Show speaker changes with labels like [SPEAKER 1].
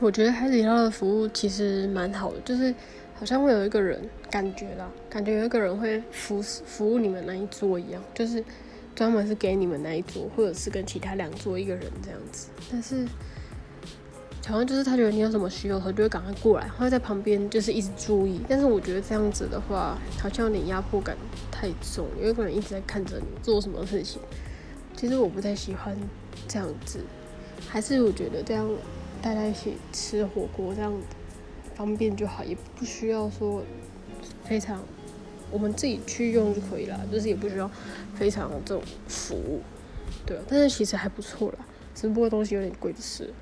[SPEAKER 1] 我觉得海底捞的服务其实蛮好的，就是好像会有一个人感觉啦，感觉有一个人会服服务你们那一桌一样，就是专门是给你们那一桌，或者是跟其他两桌一个人这样子。但是好像就是他觉得你有什么需要，他就会赶快过来，会在旁边就是一直注意。但是我觉得这样子的话，好像有点压迫感太重，有一个人一直在看着你做什么事情。其实我不太喜欢这样子，还是我觉得这样。大家一起吃火锅，这样方便就好，也不需要说非常，我们自己去用就可以了，就是也不需要非常这种服务，对但是其实还不错啦，只不过东西有点贵的是。